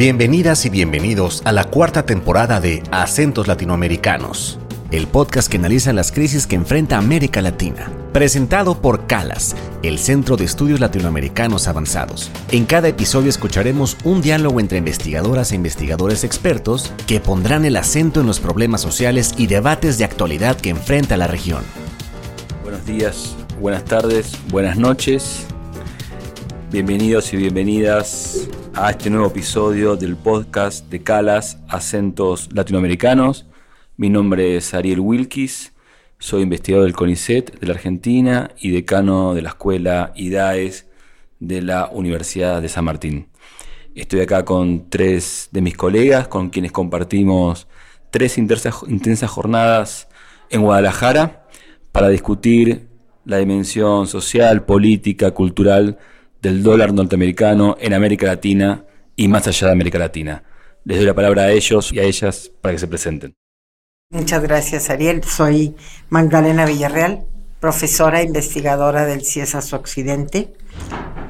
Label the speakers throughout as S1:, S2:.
S1: Bienvenidas y bienvenidos a la cuarta temporada de Acentos Latinoamericanos, el podcast que analiza las crisis que enfrenta América Latina. Presentado por CALAS, el Centro de Estudios Latinoamericanos Avanzados. En cada episodio escucharemos un diálogo entre investigadoras e investigadores expertos que pondrán el acento en los problemas sociales y debates de actualidad que enfrenta la región.
S2: Buenos días, buenas tardes, buenas noches. Bienvenidos y bienvenidas a este nuevo episodio del podcast de Calas Acentos Latinoamericanos. Mi nombre es Ariel Wilkis, soy investigador del CONICET de la Argentina y decano de la Escuela IDAES de la Universidad de San Martín. Estoy acá con tres de mis colegas con quienes compartimos tres intensas jornadas en Guadalajara para discutir la dimensión social, política, cultural del dólar norteamericano en América Latina y más allá de América Latina. Les doy la palabra a ellos y a ellas para que se presenten.
S3: Muchas gracias, Ariel. Soy Magdalena Villarreal, profesora e investigadora del CIESAS Occidente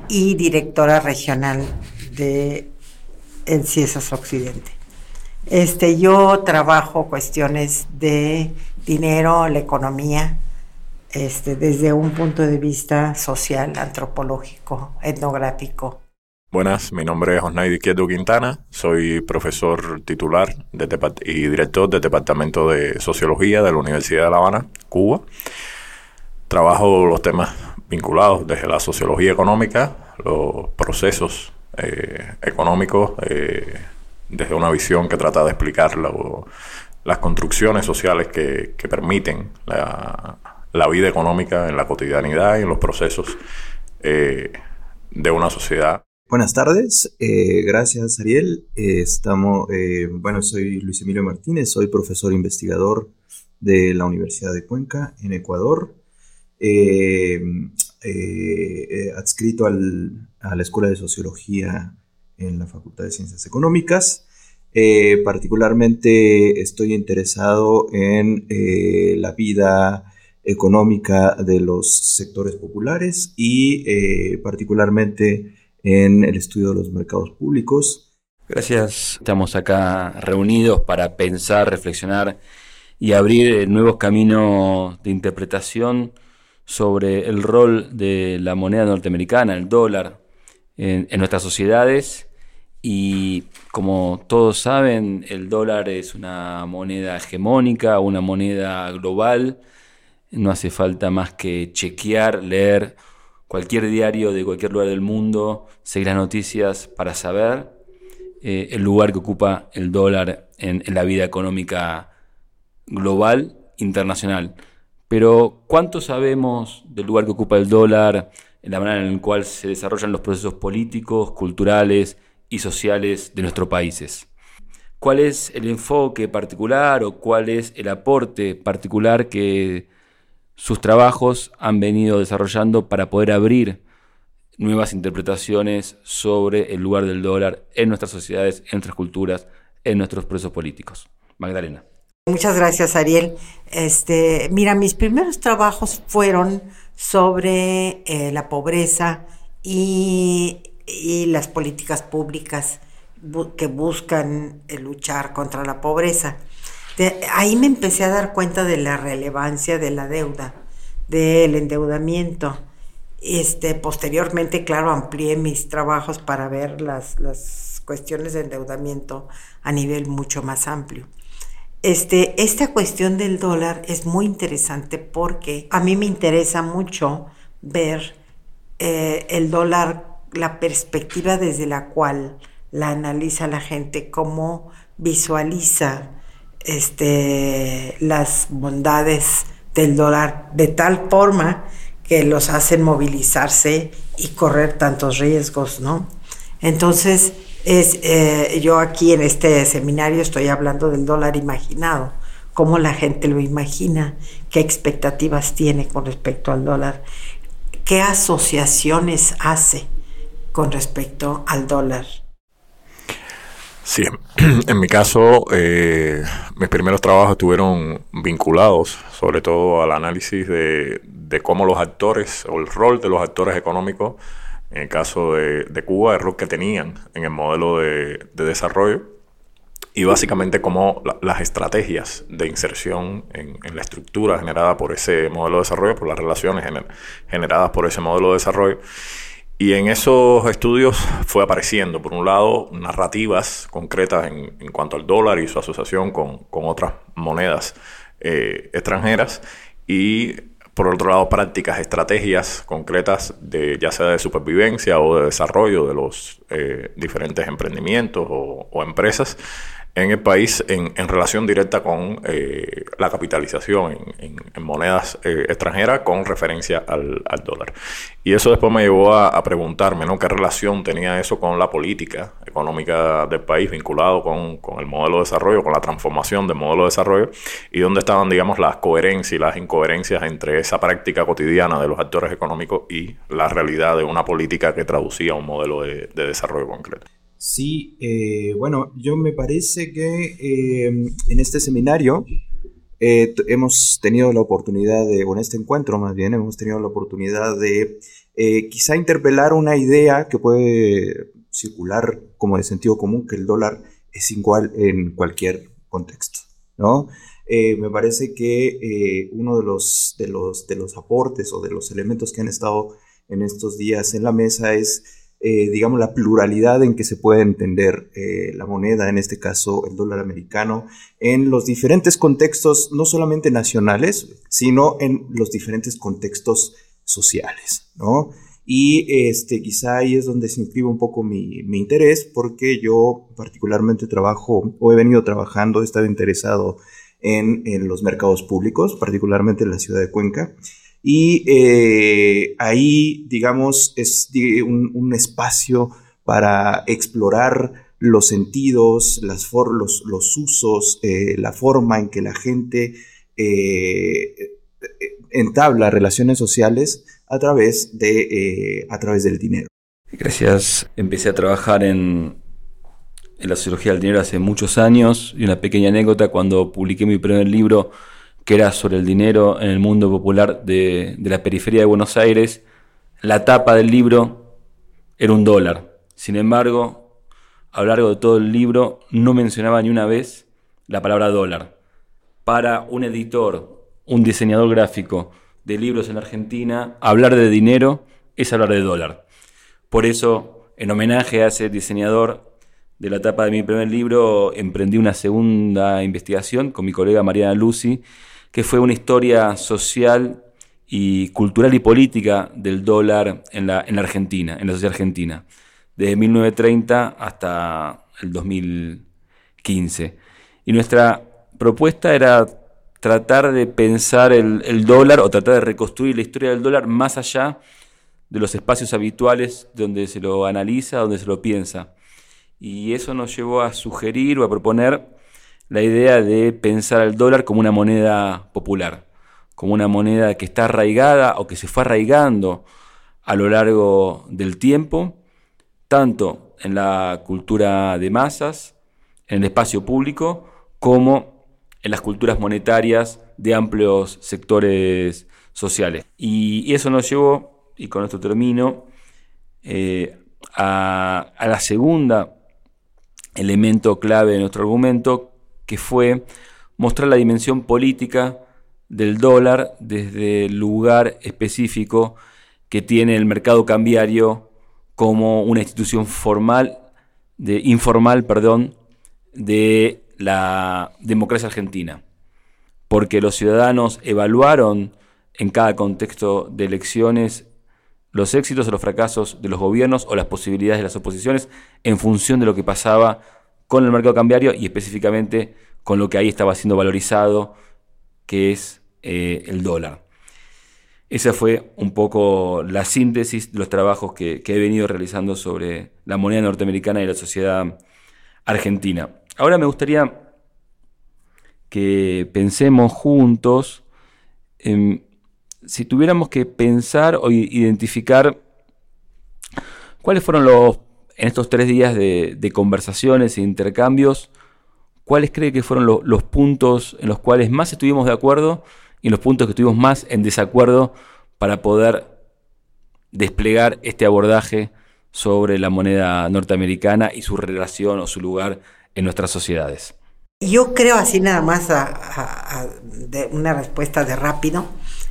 S3: y directora regional de el CIESAS Occidente. Este, yo trabajo cuestiones de dinero, la economía, este, desde un punto de vista social, antropológico, etnográfico.
S4: Buenas, mi nombre es Osnay Izquierdo Quintana, soy profesor titular y director del Departamento de Sociología de la Universidad de La Habana, Cuba. Trabajo los temas vinculados desde la sociología económica, los procesos eh, económicos, eh, desde una visión que trata de explicar las construcciones sociales que, que permiten la, la vida económica en la cotidianidad y en los procesos eh, de una sociedad.
S5: Buenas tardes, eh, gracias Ariel. Eh, estamos, bueno, soy Luis Emilio Martínez, soy profesor investigador de la Universidad de Cuenca en Ecuador, adscrito a la Escuela de Sociología en la Facultad de Ciencias Económicas. particularmente estoy interesado en la vida económica de los sectores populares y eh, particularmente en el estudio de los mercados públicos.
S2: Gracias. Estamos acá reunidos para pensar, reflexionar y abrir eh, nuevos caminos de interpretación sobre el rol de la moneda norteamericana, el dólar, en, en nuestras sociedades. Y como todos saben, el dólar es una moneda hegemónica, una moneda global no hace falta más que chequear, leer cualquier diario de cualquier lugar del mundo, seguir las noticias para saber eh, el lugar que ocupa el dólar en, la vida económica global, internacional. Pero ¿cuánto sabemos del lugar que ocupa el dólar en la manera en la cual se desarrollan los procesos políticos, culturales y sociales de nuestros países? ¿Cuál es el enfoque particular o cuál es el aporte particular que sus trabajos han venido desarrollando para poder abrir nuevas interpretaciones sobre el lugar del dólar en nuestras sociedades, en nuestras culturas, en nuestros procesos políticos. Magdalena.
S3: Muchas gracias, Ariel. Este, mira, mis primeros trabajos fueron sobre eh, la pobreza y, las políticas públicas que buscan eh, luchar contra la pobreza ahí me empecé a dar cuenta de la relevancia de la deuda, del endeudamiento. Este, posteriormente, claro, amplié mis trabajos para ver las, las cuestiones de endeudamiento a nivel mucho más amplio. Este, esta cuestión del dólar es muy interesante porque a mí me interesa mucho ver eh, el dólar, la perspectiva desde la cual la analiza la gente, cómo visualiza este, las bondades del dólar de tal forma que los hacen movilizarse y correr tantos riesgos, ¿no? Entonces, es, eh, yo aquí en este seminario estoy hablando del dólar imaginado, cómo la gente lo imagina, qué expectativas tiene con respecto al dólar, qué asociaciones hace con respecto al dólar.
S4: Sí, en mi caso, eh, mis primeros trabajos estuvieron vinculados sobre todo al análisis de, cómo los actores o el rol de los actores económicos en el caso de, Cuba, el rol que tenían en el modelo de, desarrollo y básicamente cómo las estrategias de inserción en, la estructura generada por ese modelo de desarrollo, por las relaciones generadas por ese modelo de desarrollo, y en esos estudios fue apareciendo, por un lado, narrativas concretas en, cuanto al dólar y su asociación con, otras monedas eh, extranjeras y por otro lado prácticas, estrategias concretas de ya sea de supervivencia o de desarrollo de los eh, diferentes emprendimientos o empresas en el país en, relación directa con eh, la capitalización en, monedas eh, extranjeras con referencia al, dólar. Y eso después me llevó a, preguntarme ¿no? qué relación tenía eso con la política económica del país vinculado con, el modelo de desarrollo, con la transformación del modelo de desarrollo y dónde estaban, digamos, las coherencias y las incoherencias entre esa práctica cotidiana de los actores económicos y la realidad de una política que traducía un modelo de desarrollo concreto.
S5: Sí, eh, bueno, yo me parece que eh, en este seminario eh, hemos tenido la oportunidad de, o en este encuentro más bien, hemos tenido la oportunidad de quizá interpelar una idea que puede circular como de sentido común, que el dólar es igual en cualquier contexto, ¿no? me parece que uno de los, de, los, de los aportes o de los elementos que han estado en estos días en la mesa es eh, digamos, la pluralidad en que se puede entender eh, la moneda, en este caso el dólar americano, en los diferentes contextos, no solamente nacionales, sino en los diferentes contextos sociales, ¿no? Y este, quizá ahí es donde se inscribe un poco mi, mi interés, porque yo particularmente trabajo, o he venido trabajando, he estado interesado en, en los mercados públicos, particularmente en la ciudad de Cuenca, y eh, ahí, digamos, es un, espacio para explorar los sentidos, las los, los, usos, eh, la forma en que la gente eh, entabla relaciones sociales a través, de, a través del dinero.
S2: Gracias. Empecé a trabajar en, en la sociología del dinero hace muchos años y una pequeña anécdota cuando publiqué mi primer libro que era sobre el dinero en el mundo popular de, la periferia de Buenos Aires, la tapa del libro era un dólar. Sin embargo, a lo largo de todo el libro no mencionaba ni una vez la palabra dólar. Para un editor, un diseñador gráfico de libros en Argentina, hablar de dinero es hablar de dólar. Por eso, en homenaje a ese diseñador de la tapa de mi primer libro, emprendí una segunda investigación con mi colega Mariana Lucy que fue una historia social y cultural y política del dólar en la, en la Argentina, en la sociedad argentina, desde 1930 hasta el 2015. Y nuestra propuesta era tratar de pensar el, el, dólar o tratar de reconstruir la historia del dólar más allá de los espacios habituales donde se lo analiza, donde se lo piensa. Y eso nos llevó a sugerir o a proponer la idea de pensar al dólar como una moneda popular, como una moneda que está arraigada o que se fue arraigando a lo largo del tiempo, tanto en la cultura de masas, en el espacio público, como en las culturas monetarias de amplios sectores sociales. Y, eso nos llevó, y con esto termino, eh, a, a la segunda elemento clave de nuestro argumento, que fue mostrar la dimensión política del dólar desde el lugar específico que tiene el mercado cambiario como una institución formal, de, informal, perdón, de la democracia argentina. Porque los ciudadanos evaluaron en cada contexto de elecciones los éxitos o los fracasos de los gobiernos o las posibilidades de las oposiciones en función de lo que pasaba con el mercado cambiario y específicamente con lo que ahí estaba siendo valorizado, que es eh, el dólar. Esa fue un poco la síntesis de los trabajos que, he venido realizando sobre la moneda norteamericana y la sociedad argentina. Ahora me gustaría que pensemos juntos si tuviéramos que pensar o identificar cuáles fueron los en estos tres días de, conversaciones e intercambios, ¿cuáles cree que fueron los puntos en los cuales más estuvimos de acuerdo y los puntos que estuvimos más en desacuerdo para poder desplegar este abordaje sobre la moneda norteamericana y su relación o su lugar en nuestras sociedades?
S3: Yo creo así nada más de una respuesta de rápido.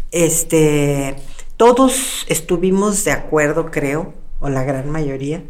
S3: Este, todos estuvimos de acuerdo, creo, o la gran mayoría,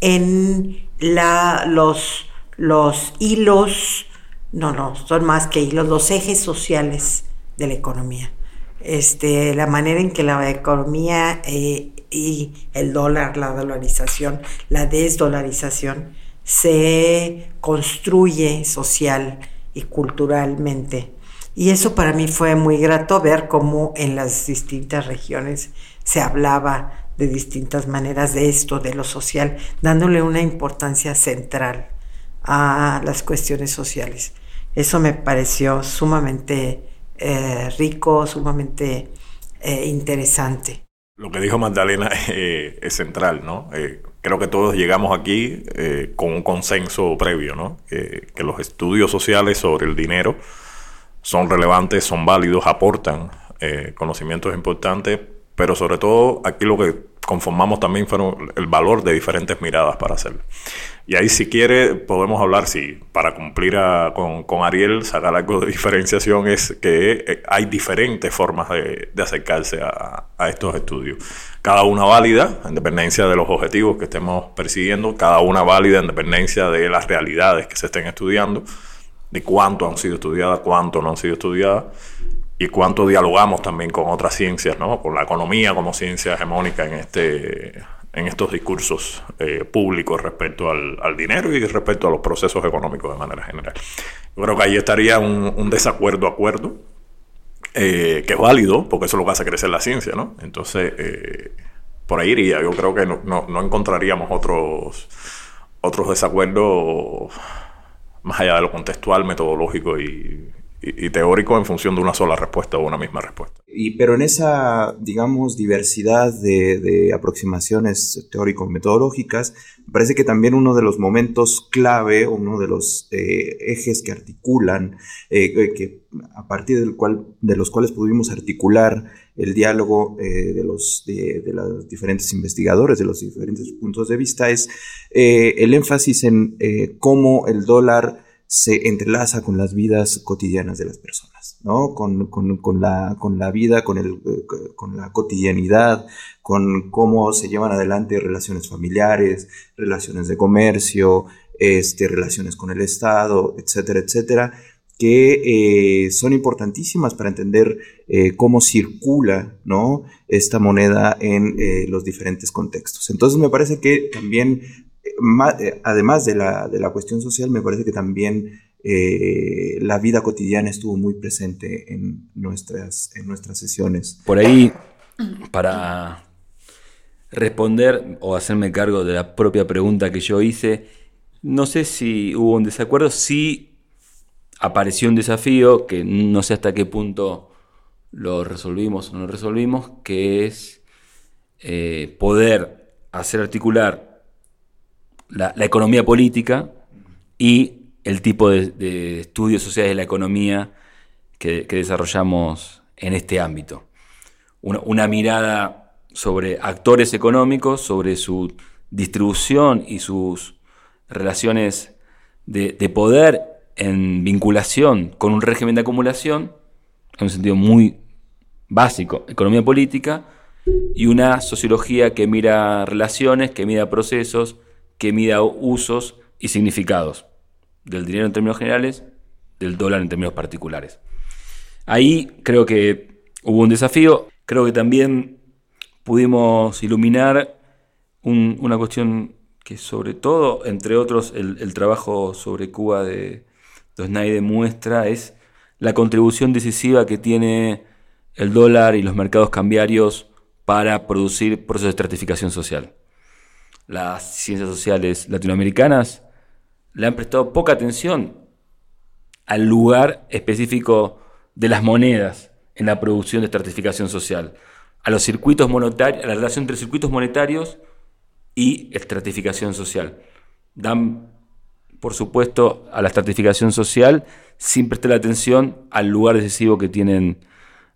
S3: en la, los, los hilos, no, no, son más que hilos, los ejes sociales de la economía. Este, la manera en que la economía eh, y el dólar, la dolarización, la desdolarización, se construye social y culturalmente. Y eso para mí fue muy grato ver cómo en las distintas regiones se hablaba de distintas maneras de esto, de lo social, dándole una importancia central a las cuestiones sociales. Eso me pareció sumamente eh, rico, sumamente eh, interesante.
S4: Lo que dijo Magdalena eh, es central, ¿no? creo que todos llegamos aquí eh, con un consenso previo, ¿no? que los estudios sociales sobre el dinero son relevantes, son válidos, aportan eh, conocimientos importantes, pero sobre todo aquí lo que conformamos también fueron el valor de diferentes miradas para hacerlo. Y ahí si quiere podemos hablar, si para cumplir con, con, Ariel, sacar algo de diferenciación, es que eh, hay diferentes formas de, acercarse a, a, estos estudios. Cada una válida, en dependencia de los objetivos que estemos persiguiendo, cada una válida en dependencia de las realidades que se estén estudiando, de cuánto han sido estudiadas, cuánto no han sido estudiadas y cuánto dialogamos también con otras ciencias, ¿no? con la economía como ciencia hegemónica en, este, en estos discursos eh, públicos respecto al, dinero y respecto a los procesos económicos de manera general. Yo creo que ahí estaría un, desacuerdo acuerdo, eh, que es válido, porque eso es lo que hace crecer la ciencia, ¿no? Entonces, eh, por ahí iría. Yo creo que no, no encontraríamos otros, otros desacuerdos más allá de lo contextual, metodológico y, y, teórico en función de una sola respuesta o una misma respuesta.
S5: Y, pero en esa, digamos, diversidad de, aproximaciones teórico-metodológicas, me parece que también uno de los momentos clave, uno de los eh, ejes que articulan, eh, eh, que a partir del cual, de los cuales pudimos articular el diálogo de, los, de, de, los diferentes investigadores, de los diferentes puntos de vista, es el énfasis en cómo el dólar se entrelaza con las vidas cotidianas de las personas, ¿no? Con, la, con la vida, con, el, con la cotidianidad, con cómo se llevan adelante relaciones familiares, relaciones de comercio, este, relaciones con el Estado, etcétera, etcétera, que eh, son importantísimas para entender eh, cómo circula ¿no? esta moneda en eh, los diferentes contextos. Entonces me parece que también eh, además de la, de la, cuestión social, me parece que también eh, la vida cotidiana estuvo muy presente en nuestras, en nuestras sesiones.
S2: Por ahí, para responder o hacerme cargo de la propia pregunta que yo hice, no sé si hubo un desacuerdo, sí apareció un desafío que no sé hasta qué punto lo resolvimos o no resolvimos, que es eh, poder hacer articular la, economía política y el tipo de, estudios sociales de la economía que, desarrollamos en este ámbito. Una, mirada sobre actores económicos, sobre su distribución y sus relaciones de, poder en vinculación con un régimen de acumulación, en un sentido muy básico, economía política, y una sociología que mira relaciones, que mira procesos, que mida usos y significados del dinero en términos generales, del dólar en términos particulares. Ahí creo que hubo un desafío, creo que también pudimos iluminar una cuestión que sobre todo, entre otros, el, trabajo sobre Cuba de Dosnay muestra es la contribución decisiva que tiene el dólar y los mercados cambiarios para producir procesos de estratificación social las ciencias sociales latinoamericanas le han prestado poca atención al lugar específico de las monedas en la producción de estratificación social, a los circuitos monetarios, a la relación entre circuitos monetarios y estratificación social. Dan, por supuesto, a la estratificación social sin prestar atención al lugar decisivo que tienen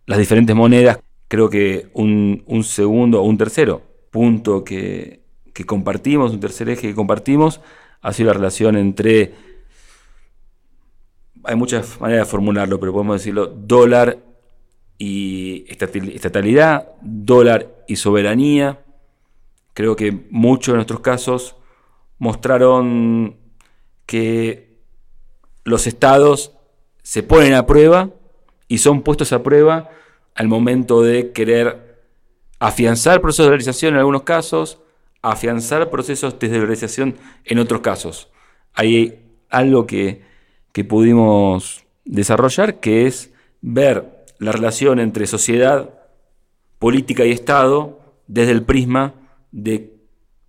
S2: las diferentes monedas. Creo que un, un segundo o un tercero punto que, que compartimos, un tercer eje que compartimos, ha sido la relación entre, hay muchas maneras de formularlo, pero podemos decirlo, dólar y estatalidad, dólar y soberanía. Creo que muchos de nuestros casos mostraron que los estados se ponen a prueba y son puestos a prueba al momento de querer afianzar procesos de dolarización en algunos casos, afianzar procesos de dolarización en otros casos. Hay algo que, que pudimos desarrollar que es ver la relación entre sociedad, política y Estado desde el prisma de,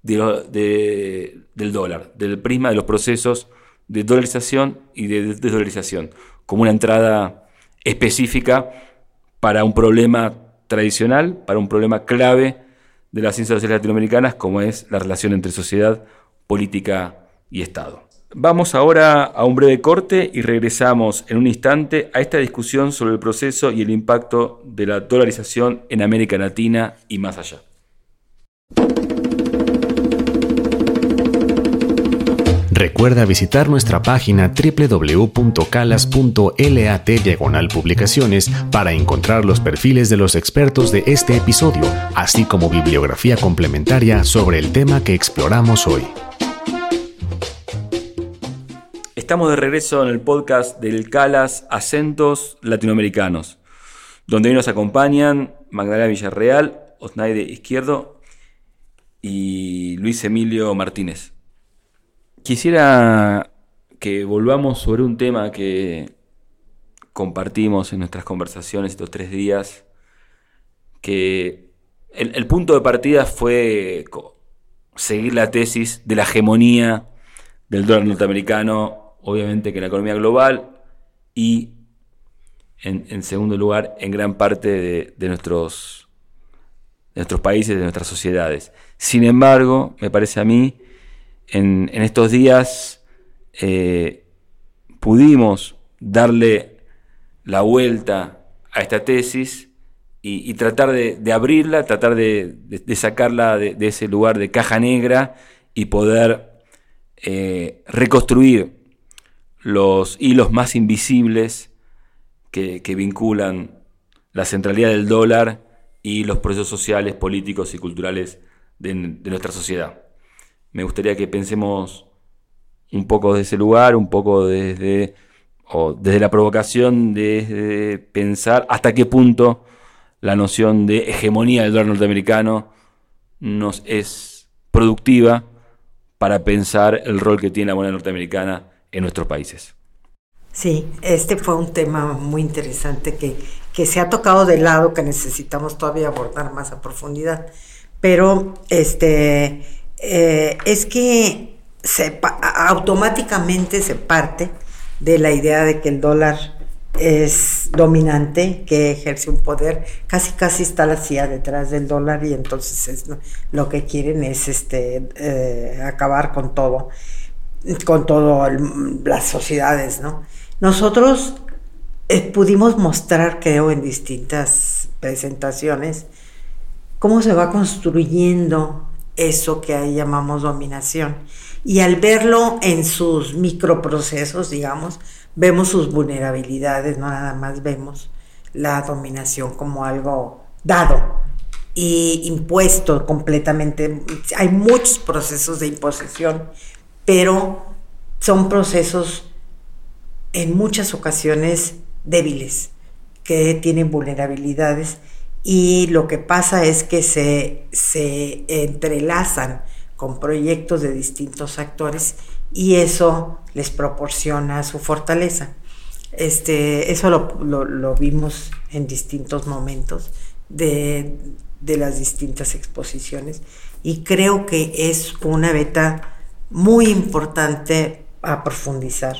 S2: del dólar, del prisma de los procesos de dolarización y de desdolarización, como una entrada específica para un problema tradicional, para un problema clave de las ciencias sociales latinoamericanas, como es la relación entre sociedad, política y Estado. Vamos ahora a un breve corte y regresamos en un instante a esta discusión sobre el proceso y el impacto de la dolarización en América Latina y más allá.
S1: Recuerda visitar nuestra página www.calas.lat diagonal publicaciones para encontrar los perfiles de los expertos de este episodio, así como bibliografía complementaria sobre el tema que exploramos hoy.
S2: Estamos de regreso en el podcast del Calas Acentos Latinoamericanos, donde hoy nos acompañan Magdalena Villarreal, Osnaide Izquierdo y Luis Emilio Martínez. Quisiera que volvamos sobre un tema que compartimos en nuestras conversaciones estos tres días, que el, punto de partida fue seguir la tesis de la hegemonía del dólar norteamericano, obviamente que en la economía global, y en, segundo lugar, en gran parte de, nuestros, de nuestros países, de nuestras sociedades. Sin embargo, me parece a mí en, estos días eh, pudimos darle la vuelta a esta tesis y, tratar de, abrirla, tratar de, sacarla de, ese lugar de caja negra y poder eh, reconstruir los hilos más invisibles que, vinculan la centralidad del dólar y los procesos sociales, políticos y culturales de nuestra sociedad me gustaría que pensemos un poco desde ese lugar, un poco desde, o desde la provocación de, pensar hasta qué punto la noción de hegemonía del dólar norteamericano nos es productiva para pensar el rol que tiene la moneda norteamericana en nuestros países.
S3: Sí, este fue un tema muy interesante que, que se ha tocado de lado, que necesitamos todavía abordar más a profundidad. Pero este eh, es que automáticamente se parte de la idea de que el dólar es dominante, que ejerce un poder, casi casi está la CIA detrás del dólar y entonces lo que quieren es este eh, acabar con todo, con todas las sociedades, ¿no? Nosotros eh, pudimos mostrar, creo, en distintas presentaciones, cómo se va construyendo eso que ahí llamamos dominación. Y al verlo en sus microprocesos, digamos, vemos sus vulnerabilidades, no nada más vemos la dominación como algo dado y impuesto completamente. Hay muchos procesos de imposición, pero son procesos en muchas ocasiones débiles, que tienen vulnerabilidades y lo que pasa es que se, se entrelazan con proyectos de distintos actores y eso les proporciona su fortaleza. Este, eso lo, vimos en distintos momentos de, de, las distintas exposiciones y creo que es una beta muy importante a profundizar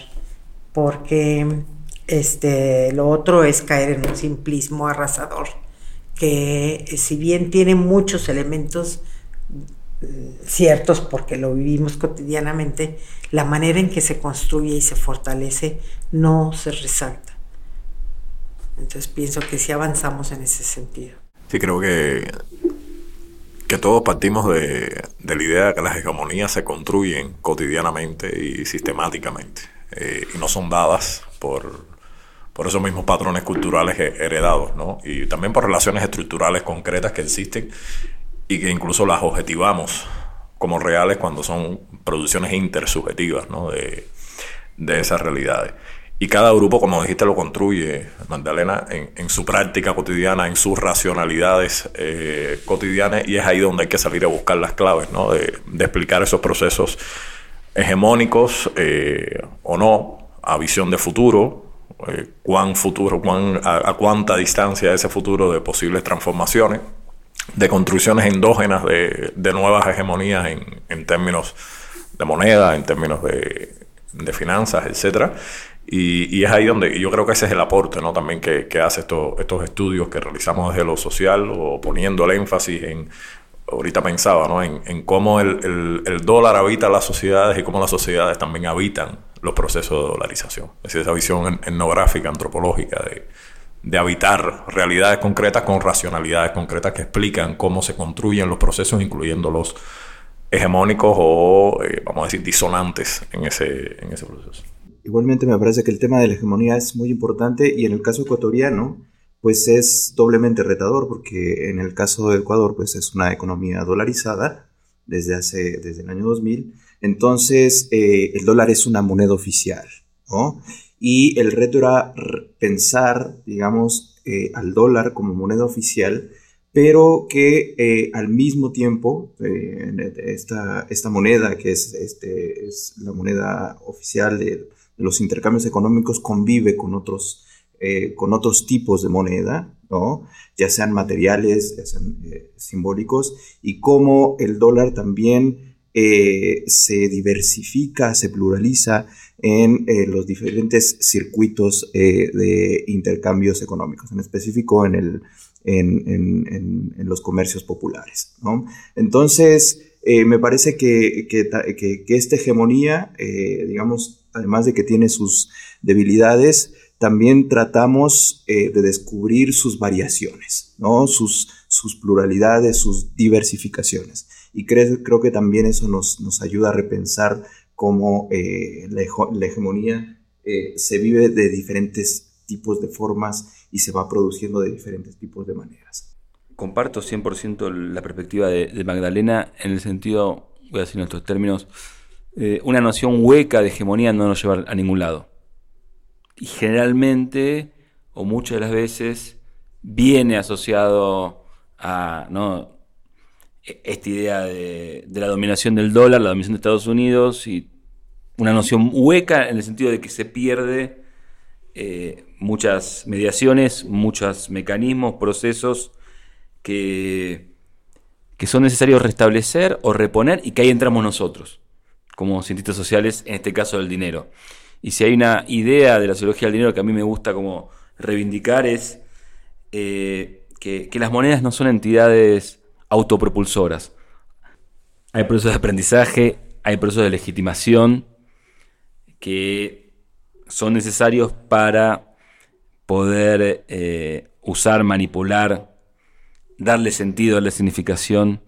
S3: porque este, lo otro es caer en un simplismo arrasador que eh, si bien tiene muchos elementos mm, ciertos porque lo vivimos cotidianamente, la manera en que se construye y se fortalece no se resalta. Entonces pienso que sí avanzamos en ese sentido.
S4: Sí, creo que, que todos partimos de, la idea de que las hegemonías se construyen cotidianamente y sistemáticamente eh, y no son dadas por, por esos mismos patrones culturales heredados, ¿no? Y también por relaciones estructurales concretas que existen y que incluso las objetivamos como reales cuando son producciones intersubjetivas, ¿no? De, de esas realidades. Y cada grupo, como dijiste, lo construye, Magdalena, en, su práctica cotidiana, en sus racionalidades eh, cotidianas, y es ahí donde hay que salir a buscar las claves, ¿no? De, explicar esos procesos hegemónicos eh, o no, a visión de futuro, eh, cuán futuro, cuán, a, cuánta distancia ese futuro de posibles transformaciones, de construcciones endógenas de, nuevas hegemonías en, términos de moneda, en términos de, de finanzas, etcétera y, es ahí donde yo creo que ese es el aporte ¿no? también que, que hace estos, estos estudios que realizamos desde lo social o poniendo el énfasis en, ahorita pensaba, ¿no? en, en cómo el, el, dólar habita las sociedades y cómo las sociedades también habitan los procesos de dolarización. Es decir, esa visión etnográfica, antropológica de, de habitar realidades concretas con racionalidades concretas que explican cómo se construyen los procesos, incluyendo los hegemónicos o, eh, vamos a decir, disonantes en ese, en ese proceso.
S5: Igualmente me parece que el tema de la hegemonía es muy importante y en el caso ecuatoriano pues es doblemente retador porque en el caso de Ecuador pues es una economía dolarizada desde hace desde el año 2000 entonces eh, el dólar es una moneda oficial ¿no? y el reto era pensar digamos eh, al dólar como moneda oficial pero que eh, al mismo tiempo esta, esta moneda que es, este, es la moneda oficial de los intercambios económicos convive con otros, con otros tipos de moneda, ¿no? ya sean materiales, ya sean simbólicos, y cómo el dólar también eh, se diversifica, se pluraliza en los diferentes circuitos de intercambios económicos, en específico en, los comercios populares. Entonces, me parece que, esta hegemonía, digamos, además de que tiene sus debilidades, también tratamos eh, de descubrir sus variaciones, sus pluralidades, sus diversificaciones. Y creo, que también eso nos, nos ayuda a repensar cómo eh, la, hegemonía eh, se vive de diferentes tipos de formas y se va produciendo de diferentes tipos de maneras.
S2: Comparto 100% la perspectiva de, Magdalena en el sentido, voy a decir en estos términos, eh, una noción hueca de hegemonía no nos lleva a ningún lado. Y generalmente, o muchas de las veces, viene asociado a e, esta idea de, la dominación del dólar, la dominación de Estados Unidos, y una noción hueca en el sentido de que se pierde eh, muchas mediaciones, muchos mecanismos, procesos que, que son necesarios restablecer o reponer y que ahí entramos nosotros como cientistas sociales, en este caso del dinero. Y si hay una idea de la sociología del dinero que a mí me gusta como reivindicar es eh, que, las monedas no son entidades autopropulsoras. Hay procesos de aprendizaje, hay procesos de legitimación que son necesarios para poder eh, usar, manipular, darle sentido, darle significación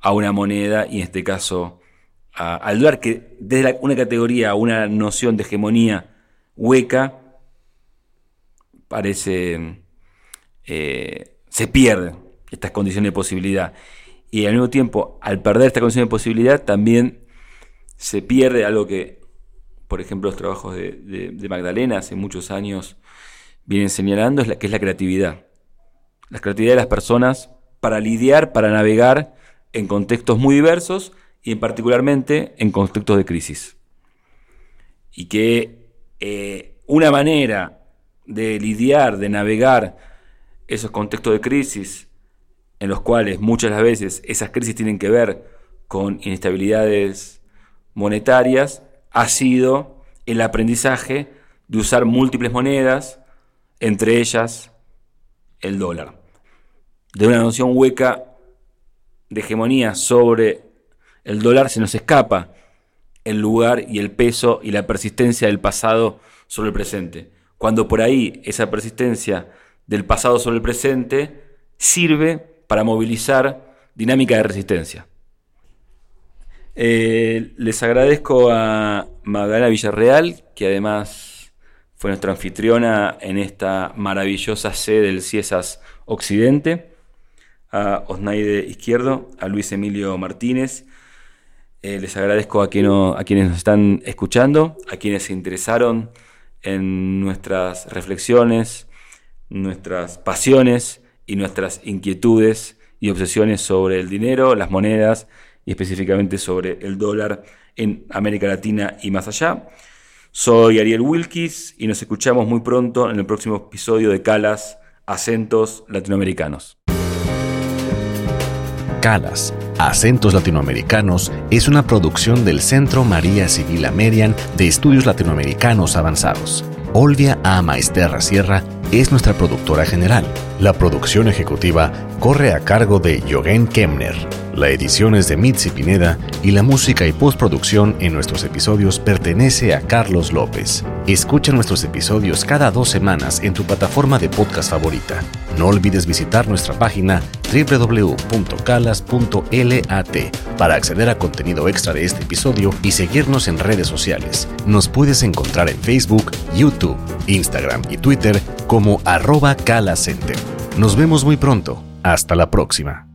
S2: a una moneda y en este caso al dólar que desde una categoría a una noción de hegemonía hueca parece eh, se pierden estas condiciones de posibilidad y al mismo tiempo al perder esta condición de posibilidad también se pierde algo que por ejemplo los trabajos de, Magdalena hace muchos años vienen señalando es que es la creatividad la creatividad de las personas para lidiar para navegar en contextos muy diversos y particularmente en contextos de crisis. Y que eh, una manera de lidiar, de navegar esos contextos de crisis, en los cuales muchas las veces esas crisis tienen que ver con inestabilidades monetarias, ha sido el aprendizaje de usar múltiples monedas, entre ellas el dólar. De una noción hueca de hegemonía sobre el dólar se nos escapa el lugar y el peso y la persistencia del pasado sobre el presente. Cuando por ahí esa persistencia del pasado sobre el presente sirve para movilizar dinámica de resistencia. Eh, les agradezco a Magdalena Villarreal, que además fue nuestra anfitriona en esta maravillosa sede del CIESAS Occidente, a Osnaide Izquierdo, a Luis Emilio Martínez. Eh, les agradezco a, a quienes nos están escuchando, a quienes se interesaron en nuestras reflexiones, nuestras pasiones y nuestras inquietudes y obsesiones sobre el dinero, las monedas y específicamente sobre el dólar en América Latina y más allá. Soy Ariel Wilkis y nos escuchamos muy pronto en el próximo episodio de Calas, Acentos Latinoamericanos.
S1: Calas, Acentos Latinoamericanos es una producción del Centro María Civil Amerian de Estudios Latinoamericanos Avanzados. Olvia A. Maesterra Sierra es nuestra productora general. La producción ejecutiva corre a cargo de Jogen Kemner. La edición es de Mitzi Pineda y la música y postproducción en nuestros episodios pertenece a Carlos López. Escucha nuestros episodios cada dos semanas en tu plataforma de podcast favorita. No olvides visitar nuestra página www.calas.lat para acceder a contenido extra de este episodio y seguirnos en redes sociales. Nos puedes encontrar en Facebook, YouTube, Instagram y Twitter como arroba calacenter. Nos vemos muy pronto. Hasta la próxima.